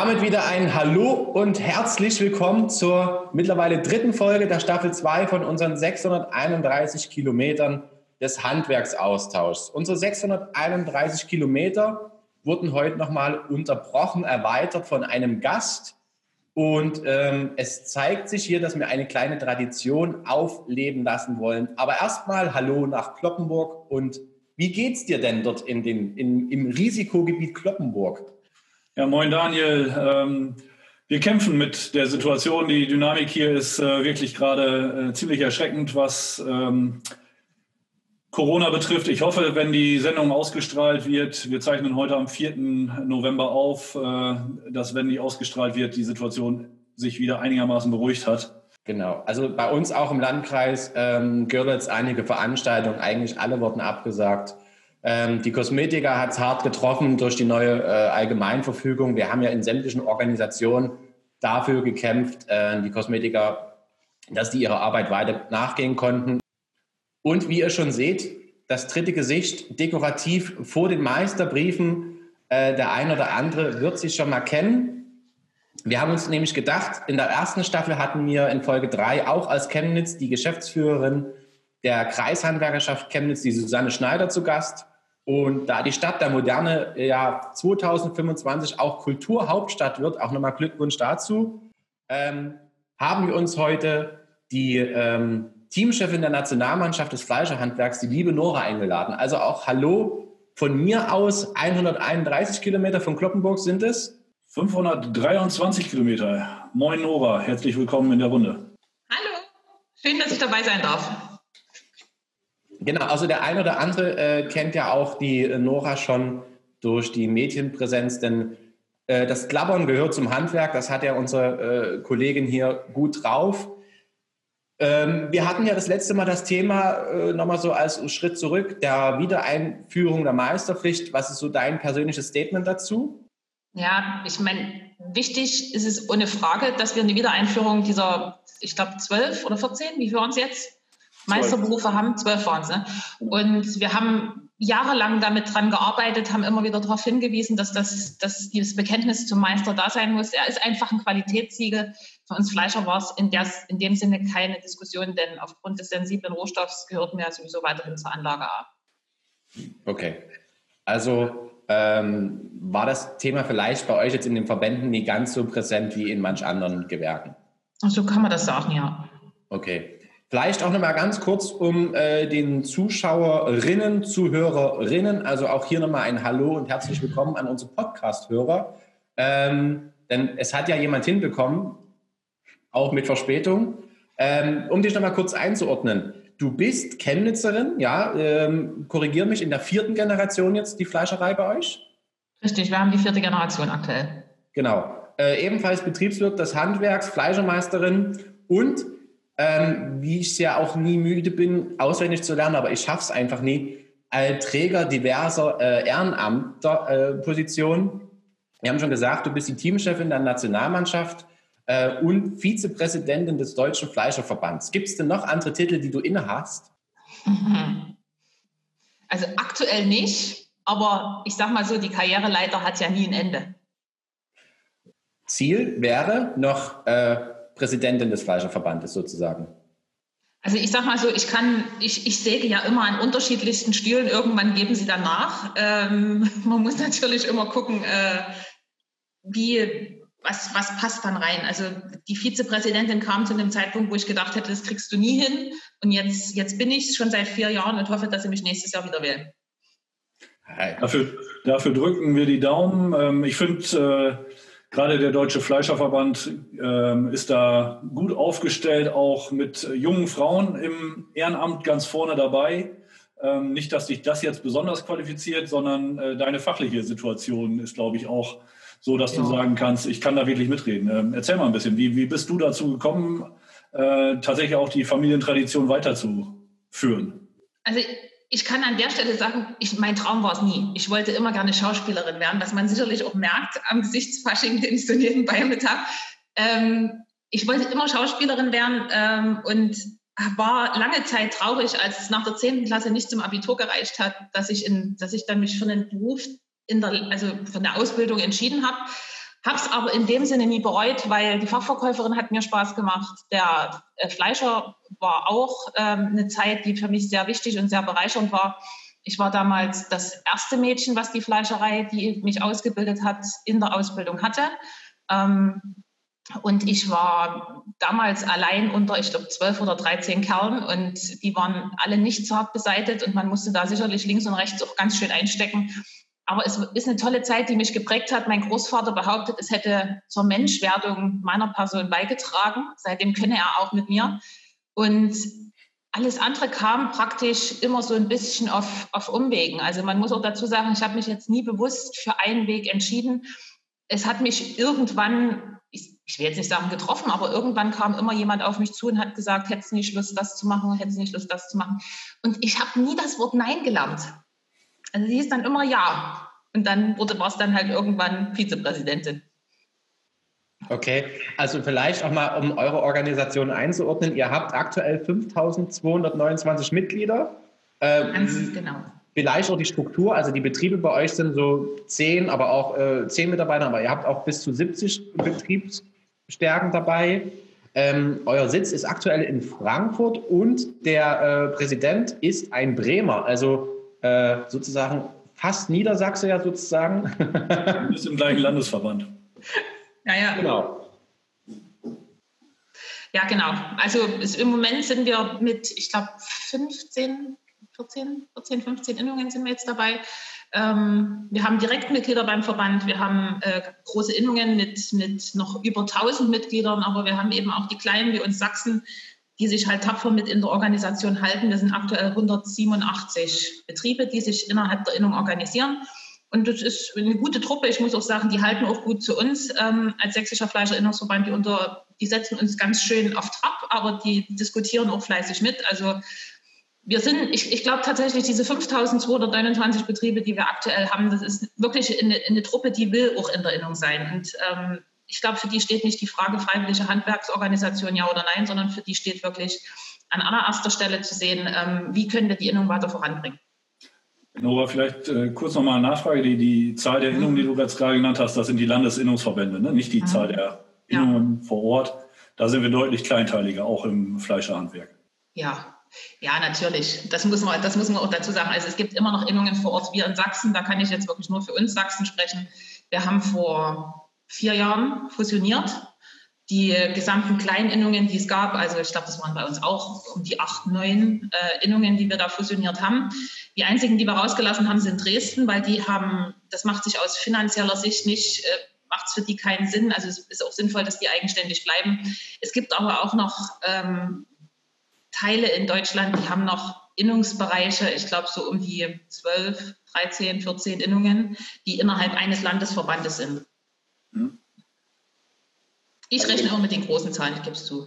damit wieder ein Hallo und herzlich willkommen zur mittlerweile dritten Folge der Staffel 2 von unseren 631 Kilometern des Handwerksaustauschs. Unsere 631 Kilometer wurden heute nochmal unterbrochen, erweitert von einem Gast. Und ähm, es zeigt sich hier, dass wir eine kleine Tradition aufleben lassen wollen. Aber erstmal Hallo nach Kloppenburg. Und wie geht's dir denn dort in den, in, im Risikogebiet Kloppenburg? Ja, moin Daniel. Ähm, wir kämpfen mit der Situation. Die Dynamik hier ist äh, wirklich gerade äh, ziemlich erschreckend, was ähm, Corona betrifft. Ich hoffe, wenn die Sendung ausgestrahlt wird, wir zeichnen heute am 4. November auf, äh, dass wenn die ausgestrahlt wird, die Situation sich wieder einigermaßen beruhigt hat. Genau. Also bei uns auch im Landkreis ähm, Görlitz einige Veranstaltungen, eigentlich alle wurden abgesagt. Ähm, die Kosmetiker hat es hart getroffen durch die neue äh, Allgemeinverfügung. Wir haben ja in sämtlichen Organisationen dafür gekämpft, äh, die Kosmetiker, dass die ihrer Arbeit weiter nachgehen konnten. Und wie ihr schon seht, das dritte Gesicht dekorativ vor den Meisterbriefen. Äh, der eine oder andere wird sich schon mal kennen. Wir haben uns nämlich gedacht, in der ersten Staffel hatten wir in Folge 3 auch als Chemnitz die Geschäftsführerin der Kreishandwerkerschaft Chemnitz, die Susanne Schneider, zu Gast. Und da die Stadt der Moderne ja 2025 auch Kulturhauptstadt wird, auch nochmal Glückwunsch dazu, ähm, haben wir uns heute die ähm, Teamchefin der Nationalmannschaft des Fleischerhandwerks, die liebe Nora, eingeladen. Also auch Hallo von mir aus 131 Kilometer von Kloppenburg sind es. 523 Kilometer. Moin Nora, herzlich willkommen in der Runde. Hallo, schön, dass ich dabei sein darf. Genau, also der eine oder andere äh, kennt ja auch die äh, Nora schon durch die Medienpräsenz, denn äh, das Klappern gehört zum Handwerk, das hat ja unsere äh, Kollegin hier gut drauf. Ähm, wir hatten ja das letzte Mal das Thema äh, nochmal so als Schritt zurück, der Wiedereinführung der Meisterpflicht. Was ist so dein persönliches Statement dazu? Ja, ich meine, wichtig ist es ohne Frage, dass wir eine Wiedereinführung dieser, ich glaube, 12 oder 14, wie waren es jetzt? Meisterberufe haben, zwölf waren es. Ne? Und wir haben jahrelang damit dran gearbeitet, haben immer wieder darauf hingewiesen, dass, das, dass dieses Bekenntnis zum Meister da sein muss. Er ist einfach ein Qualitätssiegel. Für uns Fleischer war es in, der, in dem Sinne keine Diskussion, denn aufgrund des sensiblen Rohstoffs gehörten wir sowieso weiterhin zur Anlage A. Okay. Also ähm, war das Thema vielleicht bei euch jetzt in den Verbänden nicht ganz so präsent wie in manch anderen Gewerken? So kann man das sagen, ja. Okay. Vielleicht auch noch mal ganz kurz, um äh, den Zuschauerinnen, Zuhörerinnen, also auch hier nochmal ein Hallo und herzlich willkommen an unsere Podcast-Hörer. Ähm, denn es hat ja jemand hinbekommen, auch mit Verspätung. Ähm, um dich nochmal kurz einzuordnen. Du bist Chemnitzerin, ja, ähm, korrigiere mich, in der vierten Generation jetzt die Fleischerei bei euch? Richtig, wir haben die vierte Generation aktuell. Genau. Äh, ebenfalls Betriebswirt des Handwerks, Fleischermeisterin und ähm, wie ich es ja auch nie müde bin, auswendig zu lernen, aber ich schaffe es einfach nie, als Träger diverser äh, Ehrenamtpositionen. Äh, Wir haben schon gesagt, du bist die Teamchefin der Nationalmannschaft äh, und Vizepräsidentin des Deutschen Fleischerverbands. Gibt es denn noch andere Titel, die du inne hast? Also aktuell nicht, aber ich sage mal so, die Karriereleiter hat ja nie ein Ende. Ziel wäre noch äh, Präsidentin des Fleischerverbandes sozusagen? Also ich sag mal so, ich kann, ich, ich säge ja immer an unterschiedlichsten Stühlen, irgendwann geben sie dann nach. Ähm, man muss natürlich immer gucken, äh, wie, was, was passt dann rein. Also die Vizepräsidentin kam zu einem Zeitpunkt, wo ich gedacht hätte, das kriegst du nie hin. Und jetzt, jetzt bin ich schon seit vier Jahren und hoffe, dass sie mich nächstes Jahr wieder wählen. Dafür, dafür drücken wir die Daumen. Ähm, ich finde, äh, Gerade der Deutsche Fleischerverband ähm, ist da gut aufgestellt, auch mit jungen Frauen im Ehrenamt ganz vorne dabei. Ähm, nicht, dass dich das jetzt besonders qualifiziert, sondern äh, deine fachliche Situation ist, glaube ich, auch so, dass ja. du sagen kannst, ich kann da wirklich mitreden. Ähm, erzähl mal ein bisschen, wie, wie bist du dazu gekommen, äh, tatsächlich auch die Familientradition weiterzuführen? Also ich kann an der Stelle sagen, ich, mein Traum war es nie. Ich wollte immer gerne Schauspielerin werden, was man sicherlich auch merkt am Gesichtsfasching, den ich so nebenbei mit habe. Ähm, ich wollte immer Schauspielerin werden ähm, und war lange Zeit traurig, als es nach der 10. Klasse nicht zum Abitur gereicht hat, dass ich, in, dass ich dann mich für einen Beruf, in der, also für eine Ausbildung entschieden habe. Habe es aber in dem Sinne nie bereut, weil die Fachverkäuferin hat mir Spaß gemacht. Der äh, Fleischer war auch ähm, eine Zeit, die für mich sehr wichtig und sehr bereichernd war. Ich war damals das erste Mädchen, was die Fleischerei, die mich ausgebildet hat, in der Ausbildung hatte. Ähm, und ich war damals allein unter, ich glaube, zwölf oder dreizehn Kerlen und die waren alle nicht zart beseitet und man musste da sicherlich links und rechts auch ganz schön einstecken. Aber es ist eine tolle Zeit, die mich geprägt hat. Mein Großvater behauptet, es hätte zur Menschwerdung meiner Person beigetragen. Seitdem könne er auch mit mir. Und alles andere kam praktisch immer so ein bisschen auf, auf Umwegen. Also man muss auch dazu sagen, ich habe mich jetzt nie bewusst für einen Weg entschieden. Es hat mich irgendwann, ich, ich will jetzt nicht sagen getroffen, aber irgendwann kam immer jemand auf mich zu und hat gesagt, hättest du nicht Lust, das zu machen, hättest du nicht Lust, das zu machen. Und ich habe nie das Wort Nein gelernt. Also sie hieß dann immer ja. Und dann wurde war es dann halt irgendwann Vizepräsidentin. Okay, also vielleicht auch mal, um eure Organisation einzuordnen. Ihr habt aktuell 5229 Mitglieder. Ähm, Ganz genau. Vielleicht auch die Struktur, also die Betriebe bei euch sind so 10, aber auch äh, 10 Mitarbeiter, aber ihr habt auch bis zu 70 Betriebsstärken dabei. Ähm, euer Sitz ist aktuell in Frankfurt und der äh, Präsident ist ein Bremer. Also äh, sozusagen fast Niedersachse ja sozusagen. Du bist im gleichen Landesverband. Ja, ja. Genau. Ja, genau. Also es, im Moment sind wir mit, ich glaube, 15, 14, 14, 15 Innungen sind wir jetzt dabei. Ähm, wir haben Direktmitglieder beim Verband, wir haben äh, große Innungen mit, mit noch über 1000 Mitgliedern, aber wir haben eben auch die kleinen wie uns Sachsen, die sich halt tapfer mit in der Organisation halten. Wir sind aktuell 187 Betriebe, die sich innerhalb der Innung organisieren. Und das ist eine gute Truppe. Ich muss auch sagen, die halten auch gut zu uns ähm, als Sächsischer Fleischerinnungsverband. Die, unter, die setzen uns ganz schön auf Trab, aber die diskutieren auch fleißig mit. Also wir sind, ich, ich glaube tatsächlich, diese 5229 Betriebe, die wir aktuell haben, das ist wirklich eine, eine Truppe, die will auch in der Innung sein. Und ähm, ich glaube, für die steht nicht die Frage freiwillige Handwerksorganisation ja oder nein, sondern für die steht wirklich an allererster Stelle zu sehen, ähm, wie können wir die Innung weiter voranbringen. Nora, vielleicht äh, kurz nochmal eine Nachfrage. Die, die Zahl der Innungen, die du jetzt gerade genannt hast, das sind die Landesinnungsverbände, ne? nicht die mhm. Zahl der Innungen ja. vor Ort. Da sind wir deutlich kleinteiliger, auch im Fleischerhandwerk. Ja, ja, natürlich. Das muss, man, das muss man auch dazu sagen. Also es gibt immer noch Innungen vor Ort. Wir in Sachsen, da kann ich jetzt wirklich nur für uns Sachsen sprechen. Wir haben vor vier Jahren fusioniert. Die gesamten kleinen Innungen, die es gab, also ich glaube, das waren bei uns auch um die acht, neun äh, Innungen, die wir da fusioniert haben. Die einzigen, die wir rausgelassen haben, sind Dresden, weil die haben, das macht sich aus finanzieller Sicht nicht, äh, macht es für die keinen Sinn. Also es ist auch sinnvoll, dass die eigenständig bleiben. Es gibt aber auch noch ähm, Teile in Deutschland, die haben noch Innungsbereiche, ich glaube so um die 12, 13, 14 Innungen, die innerhalb eines Landesverbandes sind. Hm? Ich rechne immer mit den großen Zahlen, ich gebe es zu.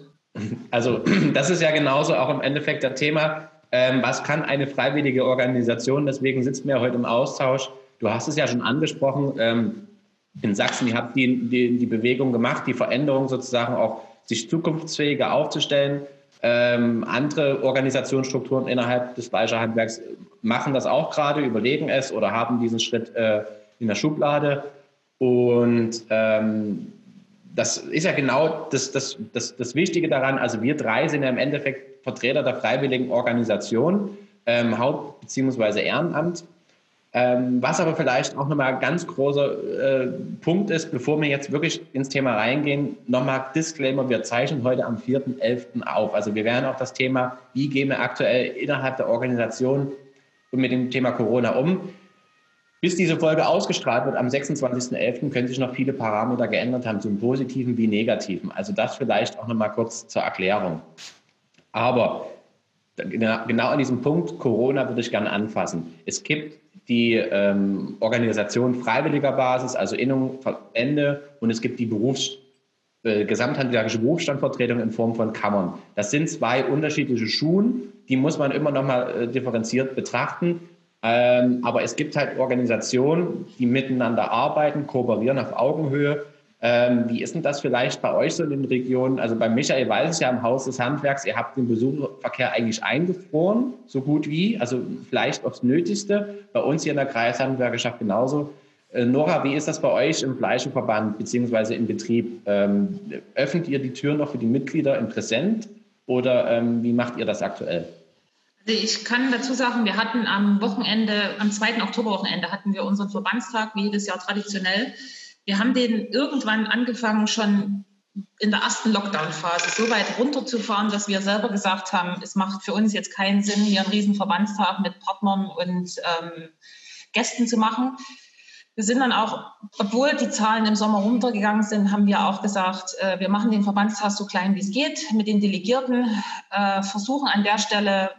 Also das ist ja genauso auch im Endeffekt das Thema, ähm, was kann eine freiwillige Organisation, deswegen sitzen wir heute im Austausch. Du hast es ja schon angesprochen, ähm, in Sachsen, ihr habt die, die, die Bewegung gemacht, die Veränderung sozusagen auch sich zukunftsfähiger aufzustellen. Ähm, andere Organisationsstrukturen innerhalb des Fleischerhandwerks machen das auch gerade, überlegen es oder haben diesen Schritt äh, in der Schublade. Und ähm, das ist ja genau das, das, das, das Wichtige daran. Also wir drei sind ja im Endeffekt Vertreter der freiwilligen Organisation, ähm, Haupt- bzw. Ehrenamt. Ähm, was aber vielleicht auch nochmal ein ganz großer äh, Punkt ist, bevor wir jetzt wirklich ins Thema reingehen, nochmal Disclaimer, wir zeichnen heute am 4.11. auf. Also wir werden auch das Thema, wie gehen wir aktuell innerhalb der Organisation mit dem Thema Corona um, bis diese Folge ausgestrahlt wird am 26.11. können sich noch viele Parameter geändert haben, zum Positiven wie Negativen. Also das vielleicht auch nochmal kurz zur Erklärung. Aber genau an diesem Punkt Corona würde ich gerne anfassen. Es gibt die ähm, Organisation freiwilliger Basis, also Innung, Verbände und es gibt die Berufs äh, gesamthandwerkliche Berufsstandvertretung in Form von Kammern. Das sind zwei unterschiedliche Schuhen, die muss man immer nochmal äh, differenziert betrachten. Ähm, aber es gibt halt Organisationen, die miteinander arbeiten, kooperieren auf Augenhöhe. Ähm, wie ist denn das vielleicht bei euch so in den Regionen? Also bei Michael weiß ich ja im Haus des Handwerks, ihr habt den Besucherverkehr eigentlich eingefroren, so gut wie, also vielleicht aufs Nötigste. Bei uns hier in der Kreishandwerkerschaft genauso. Äh, Nora, wie ist das bei euch im Fleischenverband bzw. im Betrieb? Ähm, öffnet ihr die Tür noch für die Mitglieder im Präsent oder ähm, wie macht ihr das aktuell? Also ich kann dazu sagen, wir hatten am Wochenende, am 2. Oktoberwochenende hatten wir unseren Verbandstag, wie jedes Jahr traditionell. Wir haben den irgendwann angefangen, schon in der ersten Lockdown-Phase so weit runterzufahren, dass wir selber gesagt haben, es macht für uns jetzt keinen Sinn, hier einen riesen Verbandstag mit Partnern und ähm, Gästen zu machen. Wir sind dann auch, obwohl die Zahlen im Sommer runtergegangen sind, haben wir auch gesagt, äh, wir machen den Verbandstag so klein wie es geht mit den Delegierten, äh, versuchen an der Stelle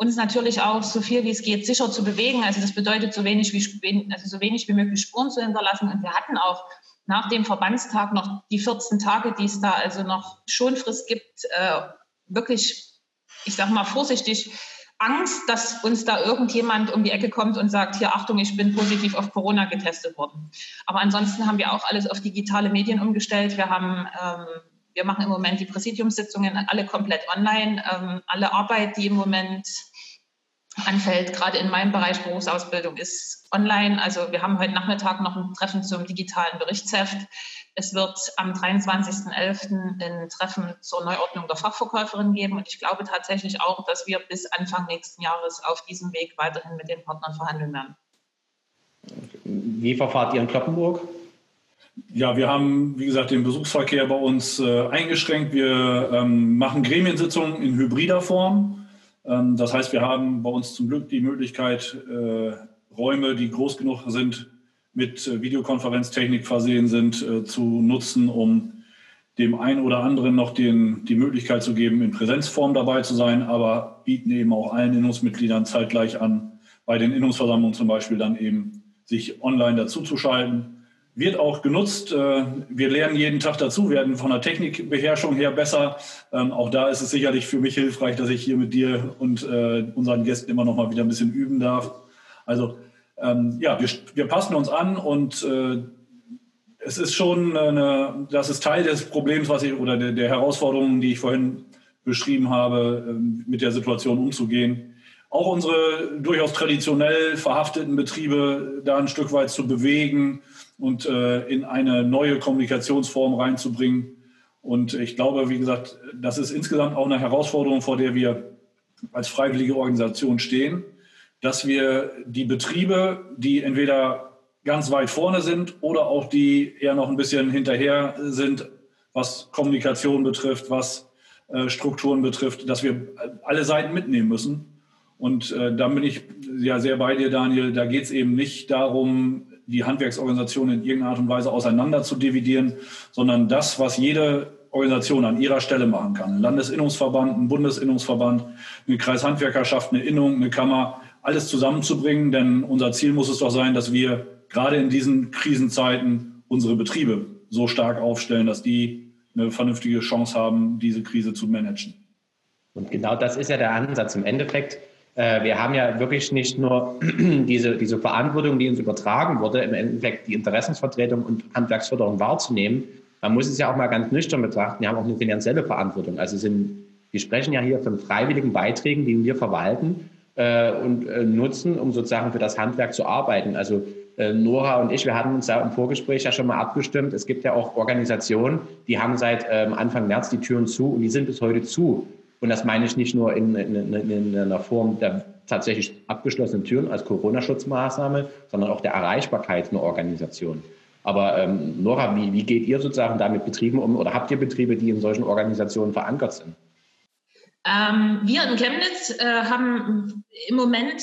uns natürlich auch so viel wie es geht sicher zu bewegen. Also das bedeutet so wenig wie, also so wenig wie möglich Spuren zu hinterlassen. Und wir hatten auch nach dem Verbandstag noch die 14 Tage, die es da also noch Schonfrist gibt, äh, wirklich, ich sage mal vorsichtig, Angst, dass uns da irgendjemand um die Ecke kommt und sagt, hier Achtung, ich bin positiv auf Corona getestet worden. Aber ansonsten haben wir auch alles auf digitale Medien umgestellt. Wir haben ähm, wir machen im Moment die Präsidiumssitzungen alle komplett online. Ähm, alle Arbeit, die im Moment anfällt, gerade in meinem Bereich Berufsausbildung, ist online. Also wir haben heute Nachmittag noch ein Treffen zum digitalen Berichtsheft. Es wird am 23.11. ein Treffen zur Neuordnung der Fachverkäuferin geben. Und ich glaube tatsächlich auch, dass wir bis Anfang nächsten Jahres auf diesem Weg weiterhin mit den Partnern verhandeln werden. Wie verfahrt ihr in Kloppenburg? Ja, wir haben, wie gesagt, den Besuchsverkehr bei uns äh, eingeschränkt. Wir ähm, machen Gremiensitzungen in hybrider Form. Ähm, das heißt, wir haben bei uns zum Glück die Möglichkeit, äh, Räume, die groß genug sind, mit äh, Videokonferenztechnik versehen sind, äh, zu nutzen, um dem einen oder anderen noch den, die Möglichkeit zu geben, in Präsenzform dabei zu sein, aber bieten eben auch allen Innungsmitgliedern zeitgleich an, bei den Innungsversammlungen zum Beispiel dann eben sich online dazuzuschalten wird auch genutzt. Äh, wir lernen jeden Tag dazu, werden von der Technikbeherrschung her besser. Ähm, auch da ist es sicherlich für mich hilfreich, dass ich hier mit dir und äh, unseren Gästen immer noch mal wieder ein bisschen üben darf. Also ähm, ja, wir, wir passen uns an und äh, es ist schon eine, das ist Teil des Problems, was ich oder der, der Herausforderungen, die ich vorhin beschrieben habe, ähm, mit der Situation umzugehen. Auch unsere durchaus traditionell verhafteten Betriebe da ein Stück weit zu bewegen, und äh, in eine neue Kommunikationsform reinzubringen. Und ich glaube, wie gesagt, das ist insgesamt auch eine Herausforderung, vor der wir als freiwillige Organisation stehen, dass wir die Betriebe, die entweder ganz weit vorne sind oder auch die eher noch ein bisschen hinterher sind, was Kommunikation betrifft, was äh, Strukturen betrifft, dass wir alle Seiten mitnehmen müssen. Und äh, da bin ich ja sehr bei dir, Daniel. Da geht es eben nicht darum, die Handwerksorganisation in irgendeiner Art und Weise auseinander zu dividieren, sondern das, was jede Organisation an ihrer Stelle machen kann. Ein Landesinnungsverband, ein Bundesinnungsverband, eine Kreishandwerkerschaft, eine Innung, eine Kammer, alles zusammenzubringen. Denn unser Ziel muss es doch sein, dass wir gerade in diesen Krisenzeiten unsere Betriebe so stark aufstellen, dass die eine vernünftige Chance haben, diese Krise zu managen. Und genau das ist ja der Ansatz. Im Endeffekt wir haben ja wirklich nicht nur diese, diese Verantwortung, die uns übertragen wurde, im Endeffekt die Interessensvertretung und Handwerksförderung wahrzunehmen. Man muss es ja auch mal ganz nüchtern betrachten. Wir haben auch eine finanzielle Verantwortung. Also sind, wir sprechen ja hier von freiwilligen Beiträgen, die wir verwalten äh, und äh, nutzen, um sozusagen für das Handwerk zu arbeiten. Also äh, Nora und ich, wir hatten uns da im Vorgespräch ja schon mal abgestimmt. Es gibt ja auch Organisationen, die haben seit ähm, Anfang März die Türen zu und die sind bis heute zu. Und das meine ich nicht nur in, in, in einer Form der tatsächlich abgeschlossenen Türen als Corona-Schutzmaßnahme, sondern auch der Erreichbarkeit einer Organisation. Aber ähm, Nora, wie, wie geht ihr sozusagen da mit Betrieben um oder habt ihr Betriebe, die in solchen Organisationen verankert sind? Ähm, wir in Chemnitz äh, haben im Moment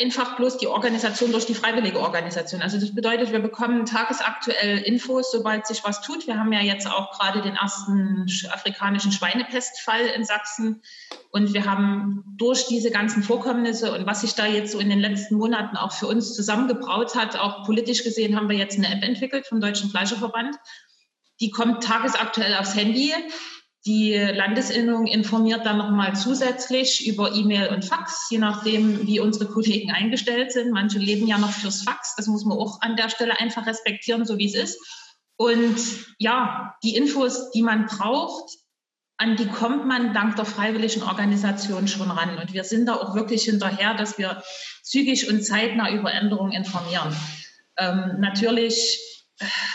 einfach bloß die Organisation durch die freiwillige Organisation. Also das bedeutet, wir bekommen tagesaktuell Infos, sobald sich was tut. Wir haben ja jetzt auch gerade den ersten afrikanischen Schweinepestfall in Sachsen. Und wir haben durch diese ganzen Vorkommnisse und was sich da jetzt so in den letzten Monaten auch für uns zusammengebraut hat, auch politisch gesehen, haben wir jetzt eine App entwickelt vom Deutschen Fleischerverband. Die kommt tagesaktuell aufs Handy. Die Landesinnung informiert dann nochmal zusätzlich über E-Mail und Fax, je nachdem, wie unsere Kollegen eingestellt sind. Manche leben ja noch fürs Fax. Das muss man auch an der Stelle einfach respektieren, so wie es ist. Und ja, die Infos, die man braucht, an die kommt man dank der freiwilligen Organisation schon ran. Und wir sind da auch wirklich hinterher, dass wir zügig und zeitnah über Änderungen informieren. Ähm, natürlich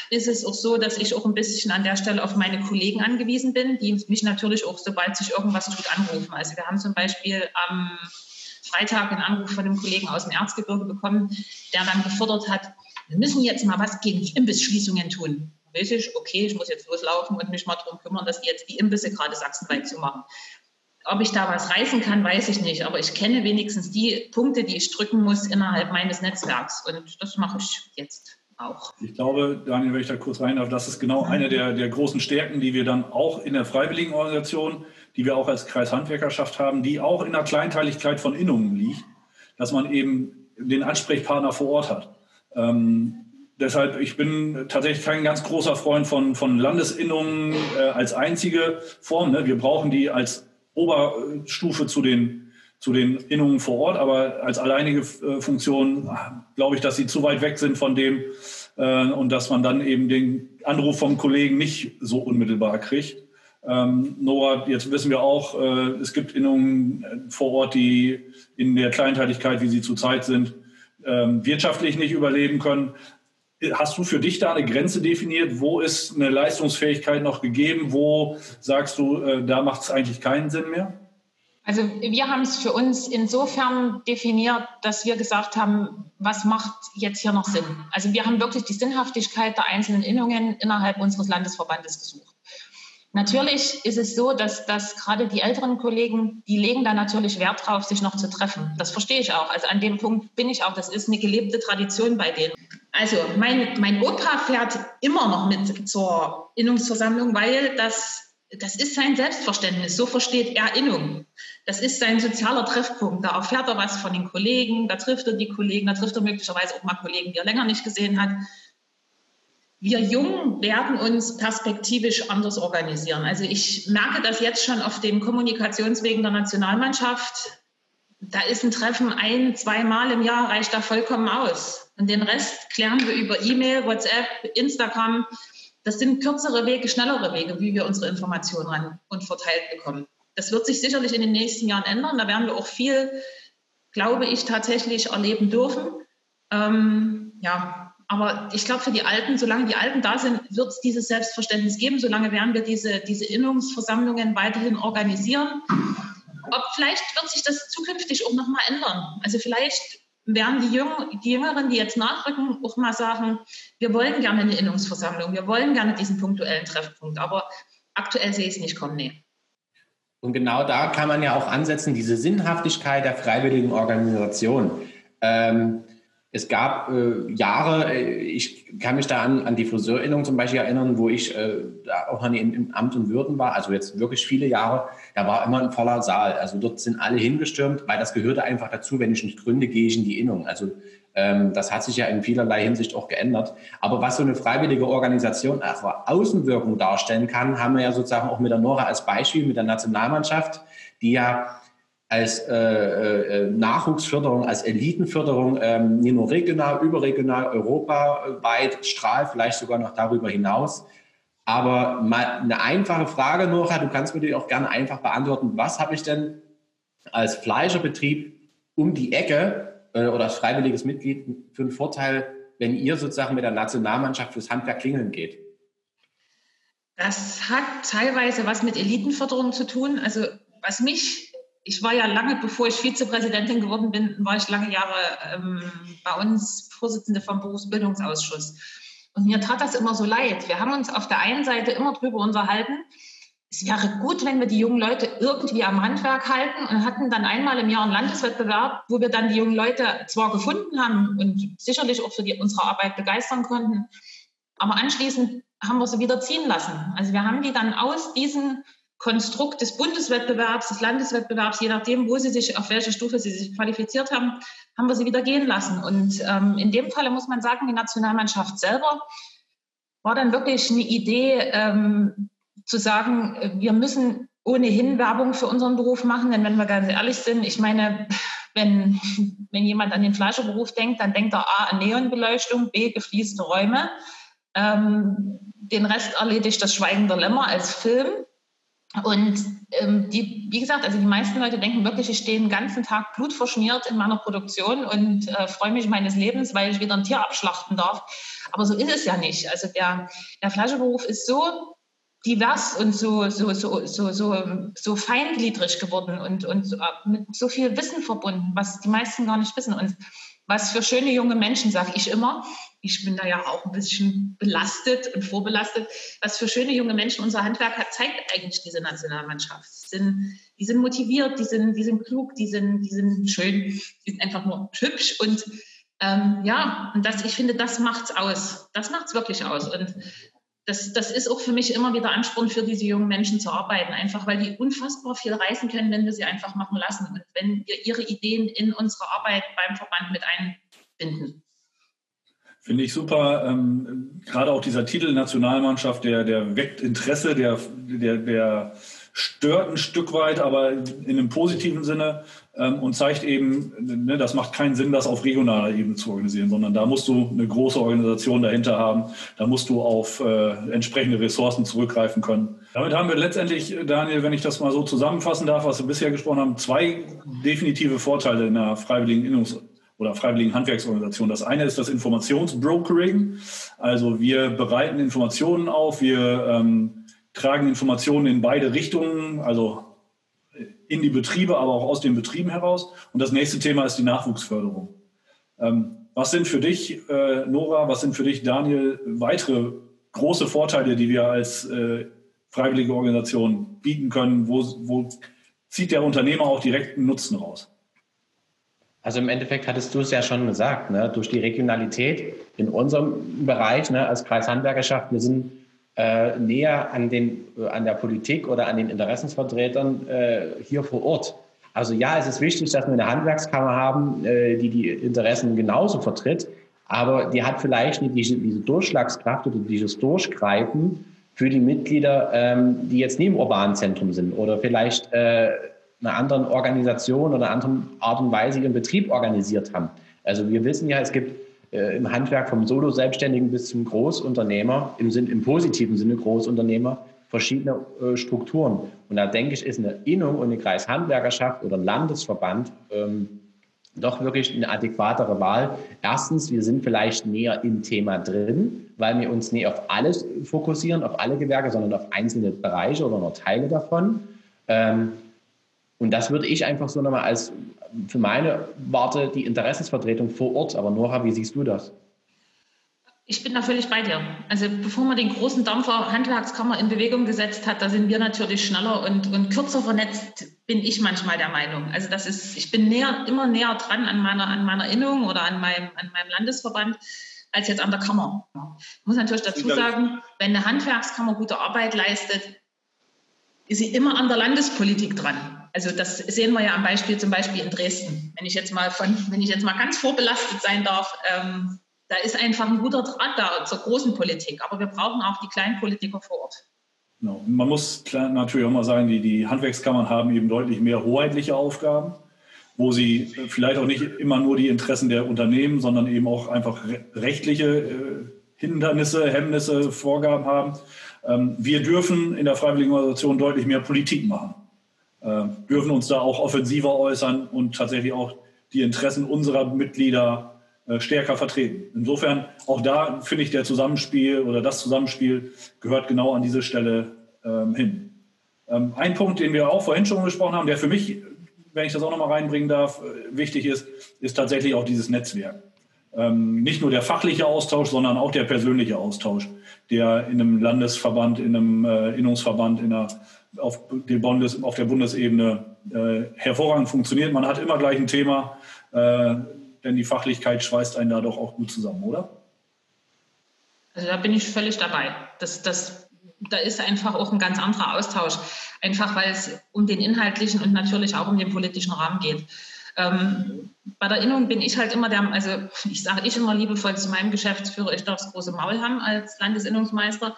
ist es auch so, dass ich auch ein bisschen an der Stelle auf meine Kollegen angewiesen bin, die mich natürlich auch, sobald sich irgendwas tut, anrufen. Also wir haben zum Beispiel am Freitag einen Anruf von einem Kollegen aus dem Erzgebirge bekommen, der dann gefordert hat, wir müssen jetzt mal was gegen Imbissschließungen tun. Ich, okay, ich muss jetzt loslaufen und mich mal darum kümmern, dass die jetzt die Imbisse gerade sachsenweit zu machen. Ob ich da was reißen kann, weiß ich nicht, aber ich kenne wenigstens die Punkte, die ich drücken muss innerhalb meines Netzwerks und das mache ich jetzt auch. Ich glaube, Daniel, wenn ich da kurz rein darf, das ist genau eine der, der großen Stärken, die wir dann auch in der freiwilligen Organisation, die wir auch als Kreishandwerkerschaft haben, die auch in der Kleinteiligkeit von Innungen liegt, dass man eben den Ansprechpartner vor Ort hat. Ähm, deshalb, ich bin tatsächlich kein ganz großer Freund von, von Landesinnungen äh, als einzige Form. Ne? Wir brauchen die als Oberstufe zu den, zu den Innungen vor Ort, aber als alleinige äh, Funktion glaube ich, dass sie zu weit weg sind von dem äh, und dass man dann eben den Anruf vom Kollegen nicht so unmittelbar kriegt. Ähm, Noah, jetzt wissen wir auch, äh, es gibt Innungen äh, vor Ort, die in der Kleinteiligkeit, wie sie zurzeit sind, ähm, wirtschaftlich nicht überleben können. Hast du für dich da eine Grenze definiert? Wo ist eine Leistungsfähigkeit noch gegeben? Wo sagst du, äh, da macht es eigentlich keinen Sinn mehr? Also wir haben es für uns insofern definiert, dass wir gesagt haben, was macht jetzt hier noch Sinn? Also wir haben wirklich die Sinnhaftigkeit der einzelnen Innungen innerhalb unseres Landesverbandes gesucht. Natürlich ist es so, dass, dass gerade die älteren Kollegen, die legen da natürlich Wert drauf, sich noch zu treffen. Das verstehe ich auch. Also an dem Punkt bin ich auch. Das ist eine gelebte Tradition bei denen. Also mein, mein Opa fährt immer noch mit zur Innungsversammlung, weil das, das ist sein Selbstverständnis. So versteht er Innung. Das ist sein sozialer Treffpunkt. Da erfährt er was von den Kollegen, da trifft er die Kollegen, da trifft er möglicherweise auch mal Kollegen, die er länger nicht gesehen hat wir Jungen werden uns perspektivisch anders organisieren. Also ich merke das jetzt schon auf den Kommunikationswegen der Nationalmannschaft. Da ist ein Treffen ein, zweimal im Jahr, reicht da vollkommen aus. Und den Rest klären wir über E-Mail, WhatsApp, Instagram. Das sind kürzere Wege, schnellere Wege, wie wir unsere Informationen ran und verteilt bekommen. Das wird sich sicherlich in den nächsten Jahren ändern. Da werden wir auch viel, glaube ich, tatsächlich erleben dürfen. Ähm, ja, aber ich glaube, für die Alten, solange die Alten da sind, wird es dieses Selbstverständnis geben. Solange werden wir diese, diese Innungsversammlungen weiterhin organisieren. Ob vielleicht wird sich das zukünftig auch nochmal ändern. Also vielleicht werden die, Jüng die Jüngeren, die jetzt nachrücken, auch mal sagen, wir wollen gerne eine Innungsversammlung, wir wollen gerne diesen punktuellen Treffpunkt. Aber aktuell sehe ich es nicht kommen, nee. Und genau da kann man ja auch ansetzen, diese Sinnhaftigkeit der freiwilligen Organisation. Ähm, es gab äh, Jahre, äh, ich kann mich da an, an die Friseurinnung zum Beispiel erinnern, wo ich äh, da auch an, im Amt und Würden war, also jetzt wirklich viele Jahre, da war immer ein voller Saal. Also dort sind alle hingestürmt, weil das gehörte einfach dazu, wenn ich nicht gründe, gehe ich in die Innung. Also ähm, das hat sich ja in vielerlei Hinsicht auch geändert. Aber was so eine freiwillige Organisation auch Außenwirkung darstellen kann, haben wir ja sozusagen auch mit der Nora als Beispiel, mit der Nationalmannschaft, die ja als äh, äh, Nachwuchsförderung, als Elitenförderung ähm, nicht nur regional, überregional, europaweit strahlt, vielleicht sogar noch darüber hinaus. Aber mal eine einfache Frage, Nora, du kannst mir die auch gerne einfach beantworten. Was habe ich denn als Fleischerbetrieb um die Ecke äh, oder als freiwilliges Mitglied für einen Vorteil, wenn ihr sozusagen mit der Nationalmannschaft fürs Handwerk klingeln geht? Das hat teilweise was mit Elitenförderung zu tun. Also was mich ich war ja lange, bevor ich Vizepräsidentin geworden bin, war ich lange Jahre ähm, bei uns Vorsitzende vom Berufsbildungsausschuss. Und mir tat das immer so leid. Wir haben uns auf der einen Seite immer darüber unterhalten, es wäre gut, wenn wir die jungen Leute irgendwie am Handwerk halten und hatten dann einmal im Jahr einen Landeswettbewerb, wo wir dann die jungen Leute zwar gefunden haben und sicherlich auch für die, unsere Arbeit begeistern konnten, aber anschließend haben wir sie wieder ziehen lassen. Also wir haben die dann aus diesen Konstrukt des Bundeswettbewerbs, des Landeswettbewerbs, je nachdem, wo sie sich, auf welche Stufe sie sich qualifiziert haben, haben wir sie wieder gehen lassen. Und ähm, in dem Falle muss man sagen, die Nationalmannschaft selber war dann wirklich eine Idee, ähm, zu sagen, wir müssen ohnehin Werbung für unseren Beruf machen, denn wenn wir ganz ehrlich sind, ich meine, wenn, wenn jemand an den Fleischerberuf denkt, dann denkt er A an Neonbeleuchtung, B gefließte Räume. Ähm, den Rest erledigt das Schweigen der Lämmer als Film. Und ähm, die, wie gesagt, also die meisten Leute denken wirklich, ich stehe den ganzen Tag blutverschmiert in meiner Produktion und äh, freue mich meines Lebens, weil ich wieder ein Tier abschlachten darf. Aber so ist es ja nicht. Also der, der Fleischerberuf ist so divers und so, so, so, so, so, so feingliedrig geworden und, und mit so viel Wissen verbunden, was die meisten gar nicht wissen. Und was für schöne junge Menschen, sage ich immer, ich bin da ja auch ein bisschen belastet und vorbelastet, was für schöne junge Menschen unser Handwerk hat, zeigt eigentlich diese Nationalmannschaft. Die sind, die sind motiviert, die sind, die sind klug, die sind, die sind schön, die sind einfach nur hübsch und ähm, ja, und das, ich finde, das macht's aus. Das macht's wirklich aus. Und das, das ist auch für mich immer wieder Ansporn für diese jungen Menschen zu arbeiten, einfach weil die unfassbar viel reisen können, wenn wir sie einfach machen lassen und wenn wir ihre Ideen in unsere Arbeit beim Verband mit einbinden. Finde ich super. Ähm, gerade auch dieser Titel Nationalmannschaft, der, der weckt Interesse, der, der, der stört ein Stück weit, aber in einem positiven Sinne und zeigt eben, ne, das macht keinen Sinn, das auf regionaler Ebene zu organisieren, sondern da musst du eine große Organisation dahinter haben, da musst du auf äh, entsprechende Ressourcen zurückgreifen können. Damit haben wir letztendlich, Daniel, wenn ich das mal so zusammenfassen darf, was wir bisher gesprochen haben, zwei definitive Vorteile in der freiwilligen Innungs- oder freiwilligen Handwerksorganisation. Das eine ist das Informationsbrokering. Also wir bereiten Informationen auf, wir ähm, tragen Informationen in beide Richtungen, also in die Betriebe, aber auch aus den Betrieben heraus. Und das nächste Thema ist die Nachwuchsförderung. Ähm, was sind für dich, äh, Nora, was sind für dich, Daniel, weitere große Vorteile, die wir als äh, freiwillige Organisation bieten können? Wo, wo zieht der Unternehmer auch direkten Nutzen raus? Also im Endeffekt hattest du es ja schon gesagt, ne? durch die Regionalität in unserem Bereich ne, als Kreishandwerkerschaft, wir sind äh, näher an, den, äh, an der Politik oder an den Interessensvertretern äh, hier vor Ort. Also ja, es ist wichtig, dass wir eine Handwerkskammer haben, äh, die die Interessen genauso vertritt, aber die hat vielleicht nicht diese, diese Durchschlagskraft oder dieses Durchgreifen für die Mitglieder, ähm, die jetzt neben urbanen Zentrum sind oder vielleicht äh, einer anderen Organisation oder einer anderen Art und Weise ihren Betrieb organisiert haben. Also wir wissen ja, es gibt äh, im Handwerk vom Solo-Selbstständigen bis zum Großunternehmer, im, Sinn, im positiven Sinne Großunternehmer, verschiedene äh, Strukturen. Und da denke ich, ist eine Innung und eine Kreishandwerkerschaft oder ein Landesverband ähm, doch wirklich eine adäquatere Wahl. Erstens, wir sind vielleicht näher im Thema drin, weil wir uns nicht auf alles fokussieren, auf alle Gewerke, sondern auf einzelne Bereiche oder nur Teile davon. Ähm, und das würde ich einfach so nochmal als für meine Warte die Interessensvertretung vor Ort. Aber Nora, wie siehst du das? Ich bin da völlig bei dir. Also bevor man den großen Dampfer Handwerkskammer in Bewegung gesetzt hat, da sind wir natürlich schneller und, und kürzer vernetzt, bin ich manchmal der Meinung. Also das ist, ich bin näher, immer näher dran an meiner, an meiner Innung oder an meinem, an meinem Landesverband als jetzt an der Kammer. Ich muss natürlich dazu sagen, wenn eine Handwerkskammer gute Arbeit leistet, ist sie immer an der Landespolitik dran. Also das sehen wir ja am Beispiel zum Beispiel in Dresden. Wenn ich jetzt mal von, wenn ich jetzt mal ganz vorbelastet sein darf, ähm, da ist einfach ein guter Draht da zur großen Politik. Aber wir brauchen auch die kleinen Politiker vor Ort. Genau. Man muss natürlich auch mal sagen, die, die Handwerkskammern haben eben deutlich mehr hoheitliche Aufgaben, wo sie vielleicht auch nicht immer nur die Interessen der Unternehmen, sondern eben auch einfach rechtliche äh, Hindernisse, Hemmnisse, Vorgaben haben. Ähm, wir dürfen in der Freiwilligen Organisation deutlich mehr Politik machen. Äh, dürfen uns da auch offensiver äußern und tatsächlich auch die Interessen unserer Mitglieder äh, stärker vertreten. Insofern auch da finde ich der Zusammenspiel oder das Zusammenspiel gehört genau an diese Stelle ähm, hin. Ähm, ein Punkt, den wir auch vorhin schon gesprochen haben, der für mich, wenn ich das auch nochmal reinbringen darf, äh, wichtig ist, ist tatsächlich auch dieses Netzwerk. Ähm, nicht nur der fachliche Austausch, sondern auch der persönliche Austausch, der in einem Landesverband, in einem äh, Innungsverband, in einer auf, Bundes, auf der Bundesebene äh, hervorragend funktioniert. Man hat immer gleich ein Thema, äh, denn die Fachlichkeit schweißt einen da doch auch gut zusammen, oder? Also da bin ich völlig dabei. Das, das, da ist einfach auch ein ganz anderer Austausch, einfach weil es um den inhaltlichen und natürlich auch um den politischen Rahmen geht. Ähm, bei der Innung bin ich halt immer der, also ich sage ich immer liebevoll zu meinem Geschäftsführer, ich darf das große Maul haben als Landesinnungsmeister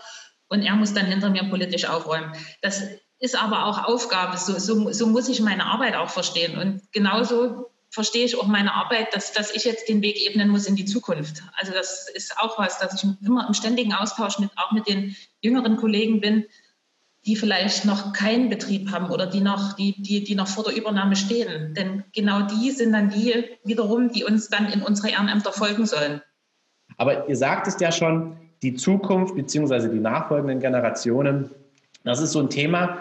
und er muss dann hinter mir politisch aufräumen. Das ist aber auch Aufgabe, so, so, so muss ich meine Arbeit auch verstehen. Und genauso verstehe ich auch meine Arbeit, dass, dass ich jetzt den Weg ebnen muss in die Zukunft. Also das ist auch was, dass ich immer im ständigen Austausch mit, auch mit den jüngeren Kollegen bin. die vielleicht noch keinen Betrieb haben oder die noch, die, die, die noch vor der Übernahme stehen. Denn genau die sind dann die wiederum, die uns dann in unsere Ehrenämter folgen sollen. Aber ihr sagt es ja schon, die Zukunft bzw. die nachfolgenden Generationen, das ist so ein Thema.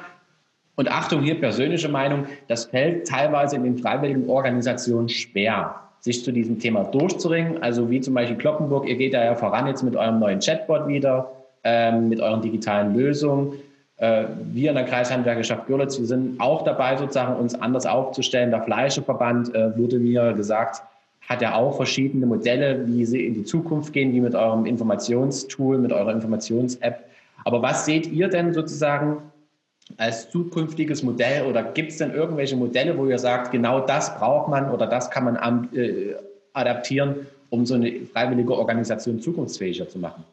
Und Achtung, hier persönliche Meinung, das fällt teilweise in den freiwilligen Organisationen schwer, sich zu diesem Thema durchzuringen. Also wie zum Beispiel Kloppenburg, ihr geht da ja voran jetzt mit eurem neuen Chatbot wieder, ähm, mit euren digitalen Lösungen. Äh, wir in der Kreishandwerkerschaft Görlitz, wir sind auch dabei, sozusagen uns anders aufzustellen. Der Fleischeverband äh, wurde mir gesagt, hat ja auch verschiedene Modelle, wie sie in die Zukunft gehen, wie mit eurem Informationstool, mit eurer Informations-App. Aber was seht ihr denn sozusagen als zukünftiges Modell oder gibt es denn irgendwelche Modelle, wo ihr sagt, genau das braucht man oder das kann man äh, adaptieren, um so eine freiwillige Organisation zukunftsfähiger zu machen?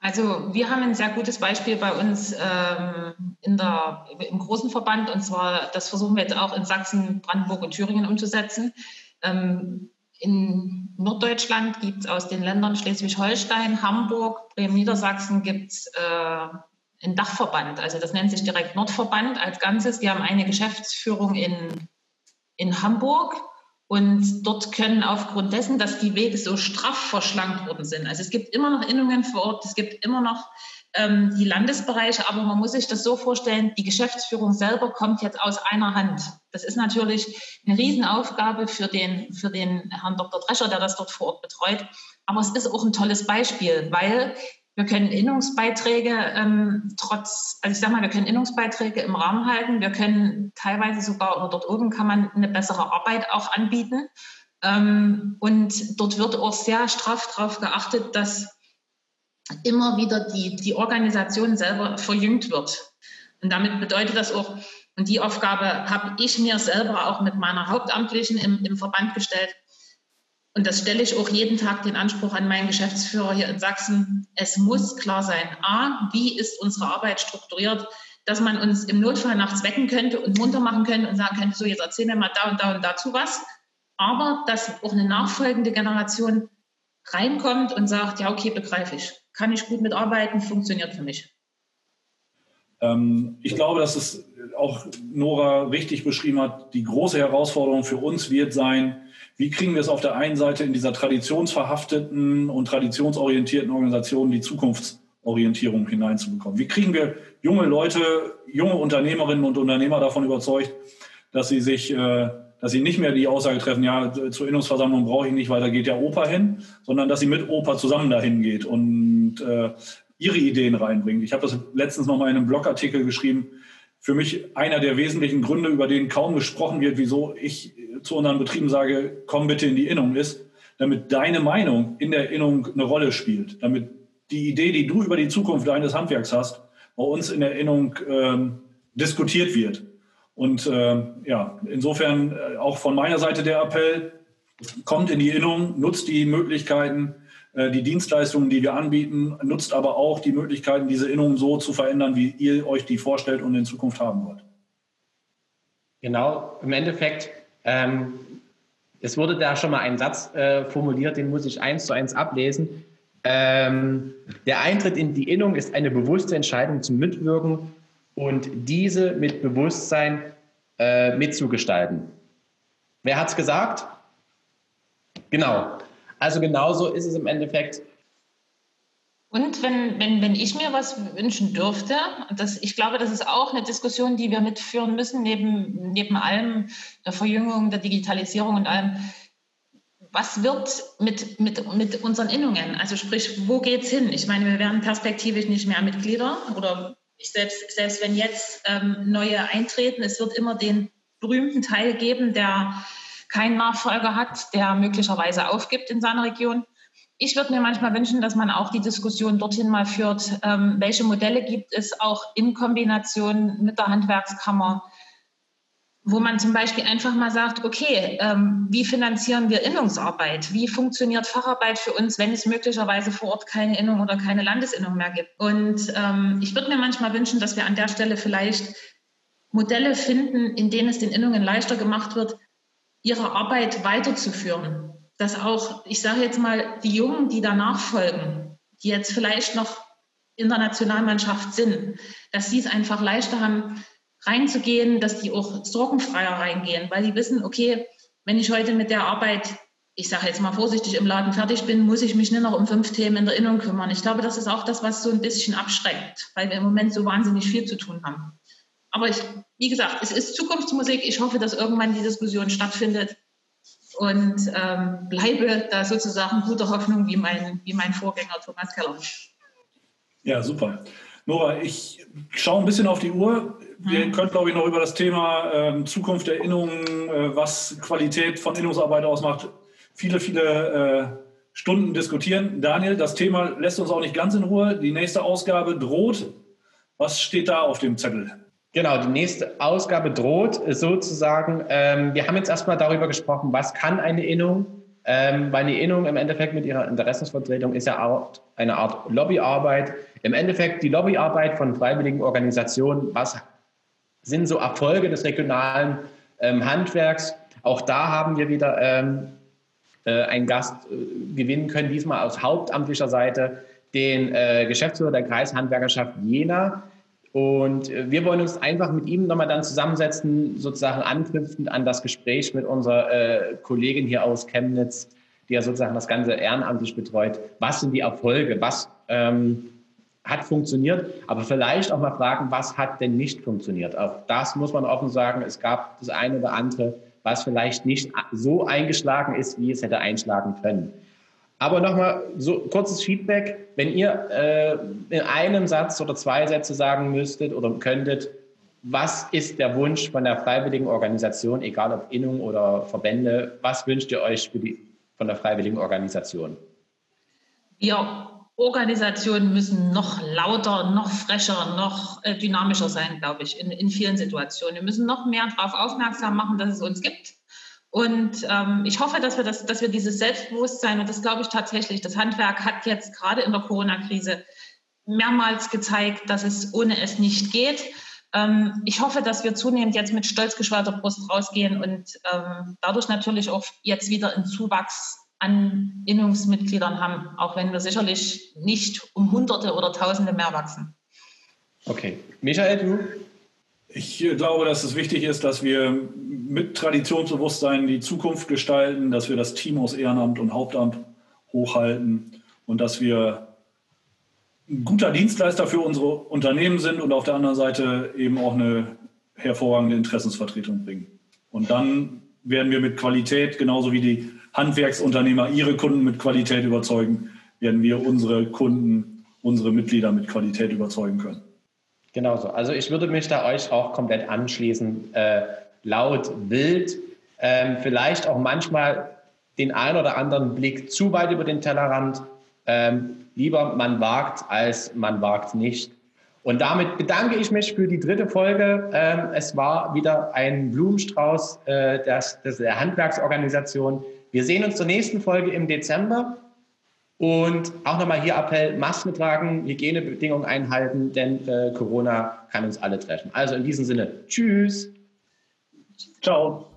Also wir haben ein sehr gutes Beispiel bei uns ähm, in der, im großen Verband und zwar, das versuchen wir jetzt auch in Sachsen, Brandenburg und Thüringen umzusetzen. Ähm, in Norddeutschland gibt es aus den Ländern Schleswig-Holstein, Hamburg, Bremen, Niedersachsen gibt es äh, einen Dachverband. Also das nennt sich direkt Nordverband als Ganzes. Die haben eine Geschäftsführung in, in Hamburg und dort können aufgrund dessen, dass die Wege so straff verschlankt worden sind, also es gibt immer noch Innungen vor Ort, es gibt immer noch ähm, die Landesbereiche, aber man muss sich das so vorstellen, die Geschäftsführung selber kommt jetzt aus einer Hand. Das ist natürlich eine Riesenaufgabe für den, für den Herrn Dr. Drescher, der das dort vor Ort betreut. Aber es ist auch ein tolles Beispiel, weil wir können Innungsbeiträge ähm, trotz, also ich sage mal, wir können Innungsbeiträge im Rahmen halten. Wir können teilweise sogar, oder dort oben kann man eine bessere Arbeit auch anbieten. Ähm, und dort wird auch sehr straff darauf geachtet, dass immer wieder die, die Organisation selber verjüngt wird. Und damit bedeutet das auch, und die Aufgabe habe ich mir selber auch mit meiner Hauptamtlichen im, im Verband gestellt, und das stelle ich auch jeden Tag den Anspruch an meinen Geschäftsführer hier in Sachsen. Es muss klar sein, a, wie ist unsere Arbeit strukturiert, dass man uns im Notfall nachts wecken könnte und munter machen könnte und sagen könnte, so jetzt erzähl mir mal da und da und dazu was. Aber dass auch eine nachfolgende Generation reinkommt und sagt, ja, okay, begreife ich, kann ich gut mitarbeiten, funktioniert für mich. Ähm, ich glaube, dass es auch Nora richtig beschrieben hat, die große Herausforderung für uns wird sein, wie kriegen wir es auf der einen Seite in dieser traditionsverhafteten und traditionsorientierten Organisation die Zukunftsorientierung hineinzubekommen? Wie kriegen wir junge Leute, junge Unternehmerinnen und Unternehmer davon überzeugt, dass sie sich, äh, dass sie nicht mehr die Aussage treffen, ja, zur Innungsversammlung brauche ich nicht, weil da geht ja Opa hin, sondern dass sie mit Opa zusammen dahin geht und äh, ihre Ideen reinbringt. Ich habe das letztens noch mal in einem Blogartikel geschrieben. Für mich einer der wesentlichen Gründe, über den kaum gesprochen wird, wieso ich zu unseren Betrieben sage, komm bitte in die Innung, ist, damit deine Meinung in der Innung eine Rolle spielt, damit die Idee, die du über die Zukunft deines Handwerks hast, bei uns in der Innung ähm, diskutiert wird. Und äh, ja, insofern äh, auch von meiner Seite der Appell, kommt in die Innung, nutzt die Möglichkeiten, die Dienstleistungen, die wir anbieten, nutzt aber auch die Möglichkeiten, diese Innung so zu verändern, wie ihr euch die vorstellt und in Zukunft haben wollt. Genau, im Endeffekt ähm, es wurde da schon mal ein Satz äh, formuliert, den muss ich eins zu eins ablesen. Ähm, der Eintritt in die Innung ist eine bewusste Entscheidung zum Mitwirken und diese mit Bewusstsein äh, mitzugestalten. Wer hat es gesagt? Genau. Also genauso ist es im Endeffekt. Und wenn, wenn, wenn ich mir was wünschen dürfte, das, ich glaube, das ist auch eine Diskussion, die wir mitführen müssen, neben, neben allem der Verjüngung, der Digitalisierung und allem. Was wird mit, mit, mit unseren Innungen? Also sprich, wo geht es hin? Ich meine, wir werden perspektivisch nicht mehr Mitglieder oder selbst, selbst wenn jetzt ähm, neue eintreten, es wird immer den berühmten Teil geben, der keinen Nachfolger hat, der möglicherweise aufgibt in seiner Region. Ich würde mir manchmal wünschen, dass man auch die Diskussion dorthin mal führt, ähm, welche Modelle gibt es auch in Kombination mit der Handwerkskammer, wo man zum Beispiel einfach mal sagt, okay, ähm, wie finanzieren wir Innungsarbeit? Wie funktioniert Facharbeit für uns, wenn es möglicherweise vor Ort keine Innung oder keine Landesinnung mehr gibt? Und ähm, ich würde mir manchmal wünschen, dass wir an der Stelle vielleicht Modelle finden, in denen es den Innungen leichter gemacht wird, ihre Arbeit weiterzuführen dass auch, ich sage jetzt mal, die Jungen, die danach folgen, die jetzt vielleicht noch in der Nationalmannschaft sind, dass sie es einfach leichter haben, reinzugehen, dass die auch sorgenfreier reingehen, weil die wissen, okay, wenn ich heute mit der Arbeit, ich sage jetzt mal vorsichtig, im Laden fertig bin, muss ich mich nicht noch um fünf Themen in der Innung kümmern. Ich glaube, das ist auch das, was so ein bisschen abschreckt, weil wir im Moment so wahnsinnig viel zu tun haben. Aber ich, wie gesagt, es ist Zukunftsmusik. Ich hoffe, dass irgendwann die Diskussion stattfindet und ähm, bleibe da sozusagen guter Hoffnung wie mein, wie mein Vorgänger Thomas Keller. Ja, super. Nora, ich schaue ein bisschen auf die Uhr. Wir mhm. können, glaube ich, noch über das Thema ähm, Zukunft der Innungen, äh, was Qualität von Innungsarbeit ausmacht, viele, viele äh, Stunden diskutieren. Daniel, das Thema lässt uns auch nicht ganz in Ruhe. Die nächste Ausgabe droht. Was steht da auf dem Zettel? Genau, die nächste Ausgabe droht sozusagen. Ähm, wir haben jetzt erstmal darüber gesprochen, was kann eine Innung, ähm, weil eine Innung im Endeffekt mit ihrer Interessensvertretung ist ja auch eine Art Lobbyarbeit. Im Endeffekt die Lobbyarbeit von freiwilligen Organisationen, was sind so Erfolge des regionalen ähm, Handwerks? Auch da haben wir wieder ähm, äh, einen Gast äh, gewinnen können, diesmal aus hauptamtlicher Seite, den äh, Geschäftsführer der Kreishandwerkerschaft Jena und äh, wir wollen uns einfach mit ihm nochmal dann zusammensetzen, sozusagen anknüpfend an das Gespräch mit unserer äh, Kollegin hier aus Chemnitz, die ja sozusagen das Ganze ehrenamtlich betreut. Was sind die Erfolge? Was ähm, hat funktioniert? Aber vielleicht auch mal fragen, was hat denn nicht funktioniert? Auch das muss man offen sagen. Es gab das eine oder andere, was vielleicht nicht so eingeschlagen ist, wie es hätte einschlagen können. Aber nochmal so kurzes Feedback. Wenn ihr äh, in einem Satz oder zwei Sätze sagen müsstet oder könntet, was ist der Wunsch von der freiwilligen Organisation, egal ob Innung oder Verbände, was wünscht ihr euch die, von der freiwilligen Organisation? Wir Organisationen müssen noch lauter, noch fresher, noch äh, dynamischer sein, glaube ich, in, in vielen Situationen. Wir müssen noch mehr darauf aufmerksam machen, dass es uns gibt und ähm, ich hoffe, dass wir, das, dass wir dieses Selbstbewusstsein, und das glaube ich tatsächlich, das Handwerk hat jetzt gerade in der Corona-Krise mehrmals gezeigt, dass es ohne es nicht geht. Ähm, ich hoffe, dass wir zunehmend jetzt mit stolz geschwellter Brust rausgehen und ähm, dadurch natürlich auch jetzt wieder einen Zuwachs an Innungsmitgliedern haben, auch wenn wir sicherlich nicht um Hunderte oder Tausende mehr wachsen. Okay. Michael, du? Ich glaube, dass es wichtig ist, dass wir mit Traditionsbewusstsein die Zukunft gestalten, dass wir das Team aus Ehrenamt und Hauptamt hochhalten und dass wir ein guter Dienstleister für unsere Unternehmen sind und auf der anderen Seite eben auch eine hervorragende Interessensvertretung bringen. Und dann werden wir mit Qualität, genauso wie die Handwerksunternehmer ihre Kunden mit Qualität überzeugen, werden wir unsere Kunden, unsere Mitglieder mit Qualität überzeugen können. Genauso. Also ich würde mich da euch auch komplett anschließen. Äh, laut, wild, ähm, vielleicht auch manchmal den ein oder anderen Blick zu weit über den Tellerrand. Ähm, lieber man wagt, als man wagt nicht. Und damit bedanke ich mich für die dritte Folge. Ähm, es war wieder ein Blumenstrauß äh, des, des, der Handwerksorganisation. Wir sehen uns zur nächsten Folge im Dezember. Und auch nochmal hier Appell, Masken tragen, Hygienebedingungen einhalten, denn äh, Corona kann uns alle treffen. Also in diesem Sinne, tschüss. Ciao.